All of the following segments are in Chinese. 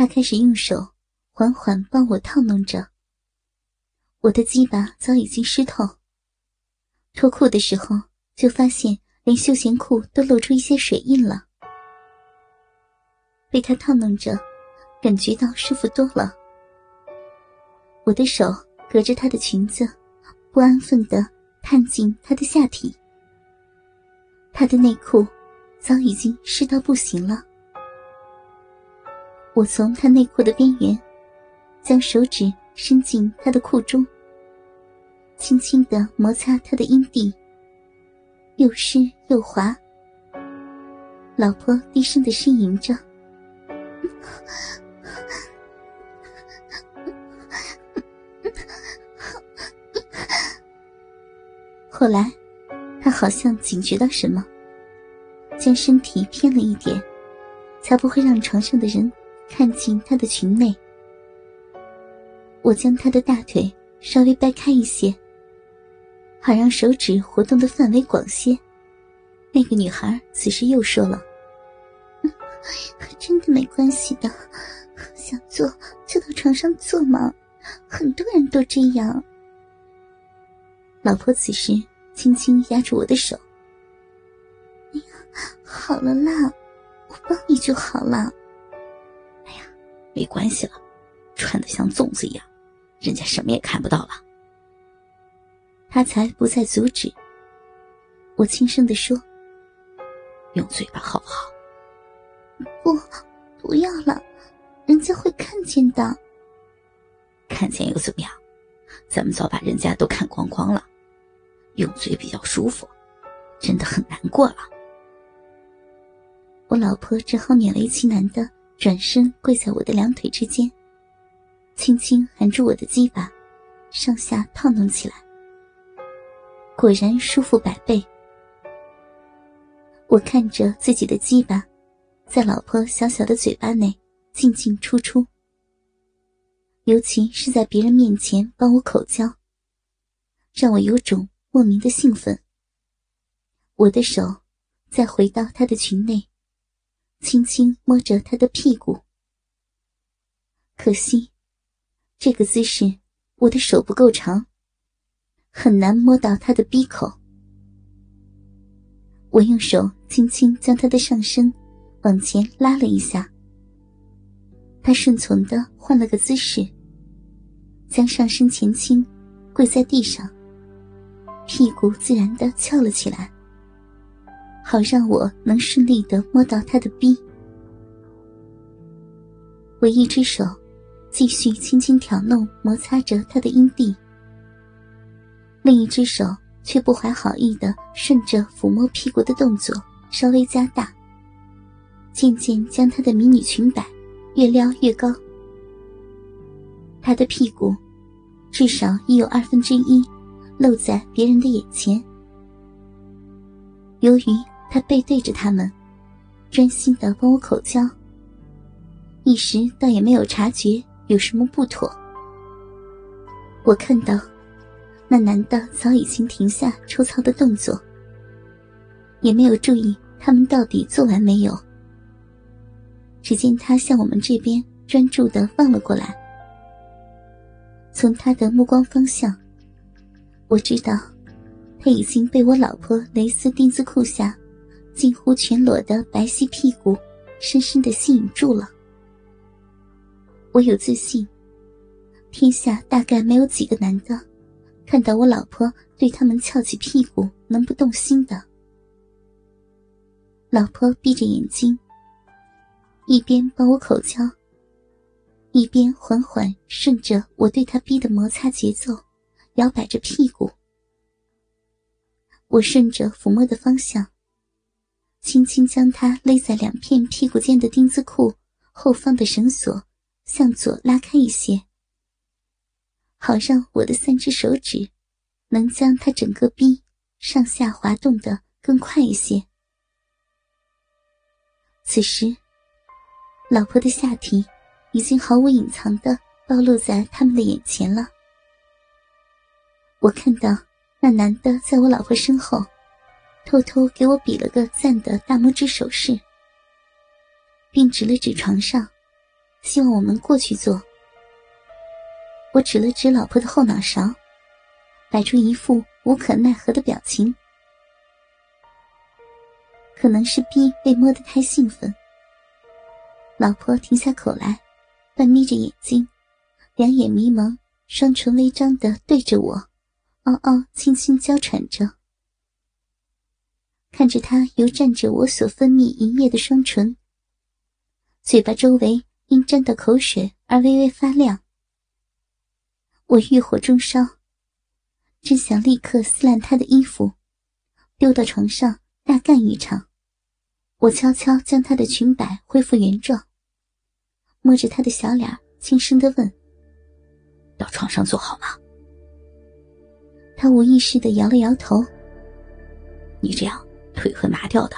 他开始用手缓缓帮我套弄着。我的鸡巴早已经湿透，脱裤的时候就发现连休闲裤都露出一些水印了。被他套弄着，感觉到舒服多了。我的手隔着他的裙子，不安分地探进他的下体。他的内裤早已经湿到不行了。我从他内裤的边缘，将手指伸进他的裤中，轻轻的摩擦他的阴蒂，又湿又滑。老婆低声的呻吟着。后来，他好像警觉到什么，将身体偏了一点，才不会让床上的人看进他的裙内。我将他的大腿稍微掰开一些，好让手指活动的范围广些。那个女孩此时又说了。真的没关系的，想坐就到床上坐嘛，很多人都这样。老婆此时轻轻压住我的手，哎呀，好了啦，我帮你就好了。没关系了，穿的像粽子一样，人家什么也看不到了。他才不再阻止。我轻声的说：“用嘴巴好不好？”不，不要了，人家会看见的。看见又怎么样？咱们早把人家都看光光了。用嘴比较舒服，真的很难过了。我老婆只好勉为其难的转身跪在我的两腿之间，轻轻含住我的鸡巴，上下套弄起来。果然舒服百倍。我看着自己的鸡巴。在老婆小小的嘴巴内进进出出，尤其是在别人面前帮我口交，让我有种莫名的兴奋。我的手再回到她的裙内，轻轻摸着他的屁股。可惜，这个姿势我的手不够长，很难摸到他的鼻口。我用手轻轻将他的上身。往前拉了一下，他顺从的换了个姿势，将上身前倾，跪在地上，屁股自然的翘了起来，好让我能顺利的摸到他的逼。我一只手继续轻轻挑弄摩擦着他的阴蒂，另一只手却不怀好意的顺着抚摸屁股的动作稍微加大。渐渐将她的迷你裙摆越撩越高，她的屁股至少已有二分之一露在别人的眼前。由于他背对着他们，专心的帮我口交，一时倒也没有察觉有什么不妥。我看到那男的早已经停下抽操的动作，也没有注意他们到底做完没有。只见他向我们这边专注的望了过来，从他的目光方向，我知道他已经被我老婆蕾丝丁字裤下近乎全裸的白皙屁股深深的吸引住了。我有自信，天下大概没有几个男的看到我老婆对他们翘起屁股能不动心的。老婆闭着眼睛。一边帮我口交，一边缓缓顺着我对他逼的摩擦节奏，摇摆着屁股。我顺着抚摸的方向，轻轻将他勒在两片屁股间的丁字裤后方的绳索向左拉开一些，好让我的三只手指能将他整个逼上下滑动的更快一些。此时。老婆的下体已经毫无隐藏的暴露在他们的眼前了。我看到那男的在我老婆身后，偷偷给我比了个赞的大拇指手势，并指了指床上，希望我们过去坐。我指了指老婆的后脑勺，摆出一副无可奈何的表情。可能是逼被摸得太兴奋，老婆停下口来，半眯着眼睛，两眼迷蒙，双唇微张的对着我，嗷嗷轻轻娇喘着。看着他由蘸着我所分泌一夜的双唇，嘴巴周围因沾到口水而微微发亮，我欲火中烧，真想立刻撕烂他的衣服，丢到床上大干一场。我悄悄将他的裙摆恢复原状，摸着他的小脸，轻声的问：“到床上坐好吗？”他无意识的摇了摇头。你这样腿会麻掉的，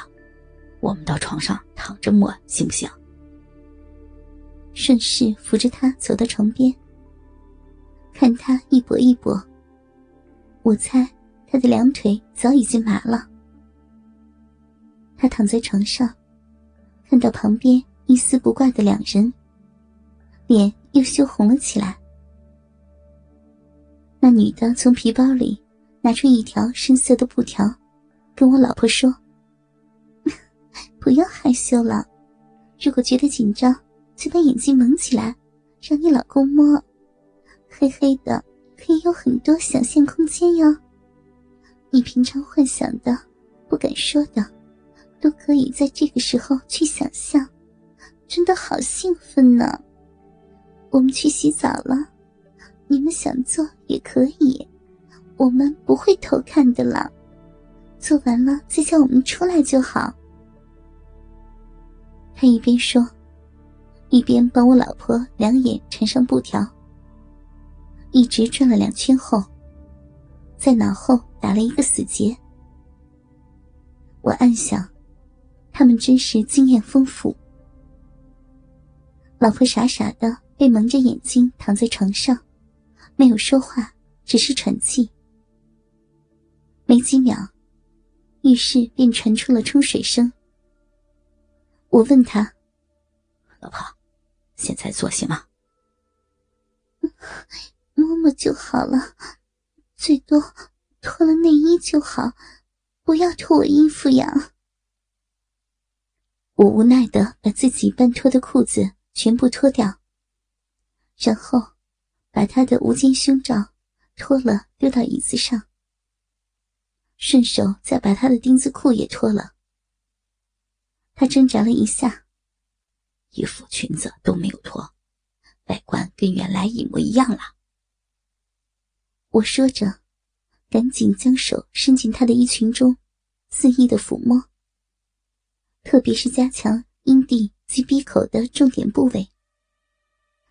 我们到床上躺着摸行不行？顺势扶着他走到床边，看他一跛一跛，我猜他的两腿早已经麻了。他躺在床上，看到旁边一丝不挂的两人，脸又羞红了起来。女的从皮包里拿出一条深色的布条，跟我老婆说：“不要害羞了，如果觉得紧张，就把眼睛蒙起来，让你老公摸，黑黑的可以有很多想象空间哟。你平常幻想的，不敢说的。”都可以在这个时候去想象，真的好兴奋呢。我们去洗澡了，你们想做也可以，我们不会偷看的啦。做完了再叫我们出来就好。他一边说，一边帮我老婆两眼缠上布条，一直转了两圈后，在脑后打了一个死结。我暗想。他们真是经验丰富。老婆傻傻的被蒙着眼睛躺在床上，没有说话，只是喘气。没几秒，浴室便传出了冲水声。我问他：“老婆，现在做行吗？”摸摸就好了，最多脱了内衣就好，不要脱我衣服呀。我无奈的把自己半脱的裤子全部脱掉，然后把他的无肩胸罩脱了丢到椅子上，顺手再把他的丁字裤也脱了。他挣扎了一下，衣服裙子都没有脱，外观跟原来一模一样了。我说着，赶紧将手伸进他的衣裙中，肆意的抚摸。特别是加强阴蒂及鼻口的重点部位，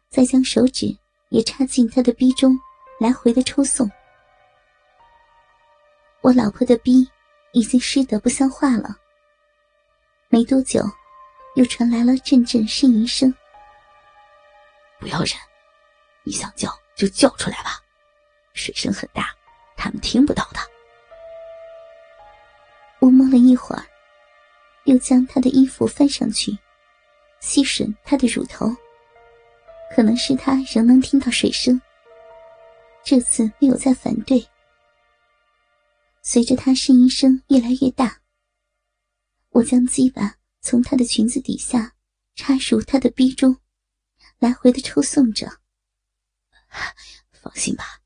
再将手指也插进他的逼中，来回的抽送。我老婆的逼已经湿得不像话了。没多久，又传来了阵阵呻吟声。不要忍，你想叫就叫出来吧，水声很大，他们听不到的。我摸了一会儿。又将她的衣服翻上去，吸吮她的乳头。可能是他仍能听到水声，这次没有再反对。随着他呻吟声越来越大，我将鸡巴从他的裙子底下插入他的逼中，来回的抽送着。放心吧，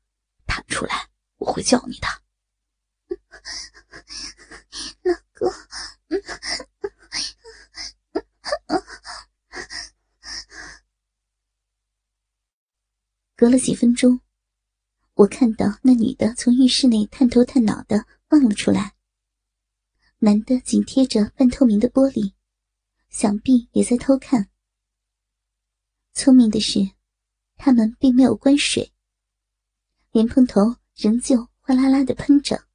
弹出来我会叫你的，老公。隔了几分钟，我看到那女的从浴室内探头探脑的望了出来。男的紧贴着半透明的玻璃，想必也在偷看。聪明的是，他们并没有关水，莲蓬头仍旧哗啦啦的喷着。